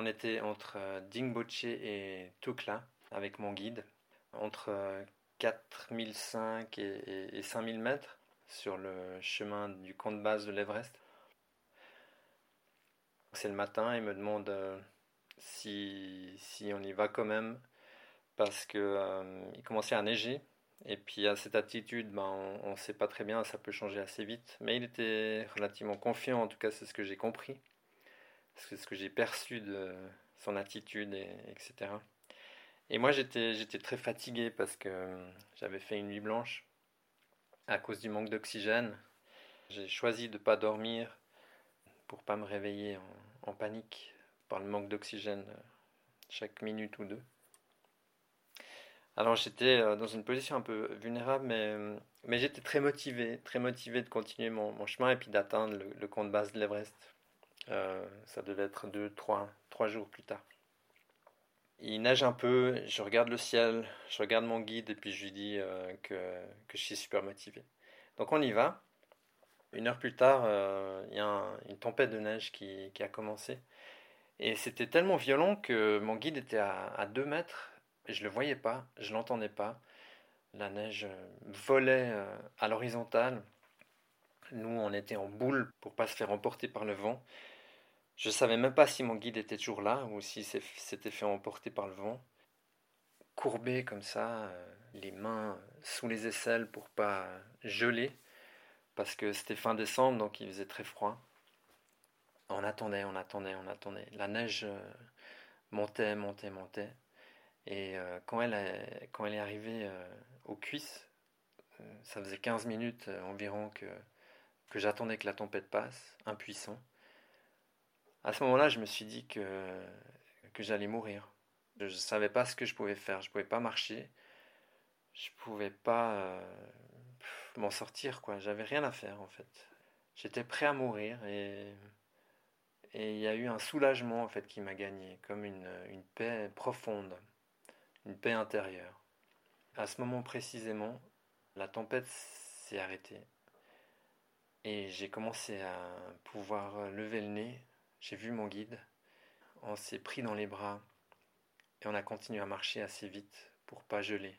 On était entre euh, Dingboche et Tukla avec mon guide, entre 4005 et, et 5000 mètres sur le chemin du camp de base de l'Everest. C'est le matin, il me demande si, si on y va quand même parce qu'il euh, commençait à neiger. Et puis à cette attitude, ben, on ne sait pas très bien, ça peut changer assez vite. Mais il était relativement confiant, en tout cas c'est ce que j'ai compris. Ce que j'ai perçu de son attitude, et, etc. Et moi j'étais, très fatigué parce que j'avais fait une nuit blanche à cause du manque d'oxygène. J'ai choisi de ne pas dormir pour pas me réveiller en, panique par le manque d'oxygène euh, chaque minute ou deux. Alors j'étais euh, dans une position un peu vulnérable, mais, mais j'étais très motivé, très motivé de continuer mon, chemin et puis d'atteindre le, camp de base de l'Everest. Euh, ça devait être deux, trois, trois jours plus tard. Il neige un peu, je regarde le ciel, je regarde mon guide et puis je lui dis euh, que, que, je suis super motivé. Donc on y va. Une heure plus tard, il y a une tempête de neige qui, qui a commencé. Et c'était tellement violent que mon guide était à, à deux mètres je le voyais pas, je l'entendais pas. La neige euh, volait euh, à l'horizontale. Nous, on était en boule pour pas se faire emporter par le vent. Je savais même pas si mon guide était toujours là ou si s'était fait emporter par le vent. Courbé comme ça, euh, les mains sous les aisselles pour pas geler, parce que c'était fin décembre, donc il faisait très froid. On attendait, on attendait, on attendait. La neige montait, montait, montait. Et euh, quand, elle est arrivée euh, aux cuisses, euh, ça faisait 15 minutes environ que j'attendais que la tempête passe, impuissant. À ce moment-là, je me suis dit que, que j'allais mourir. Je ne savais pas ce que je pouvais faire. Je ne pouvais pas marcher. Je ne pouvais pas m'en sortir. J'avais rien à faire en fait. J'étais prêt à mourir et il y a eu un soulagement en fait qui m'a gagné, comme une paix profonde une paix intérieure. À ce moment précisément, la tempête s'est arrêtée et j'ai commencé à pouvoir lever le nez. J'ai vu mon guide, on s'est pris dans les bras et on a continué à marcher assez vite pour pas geler.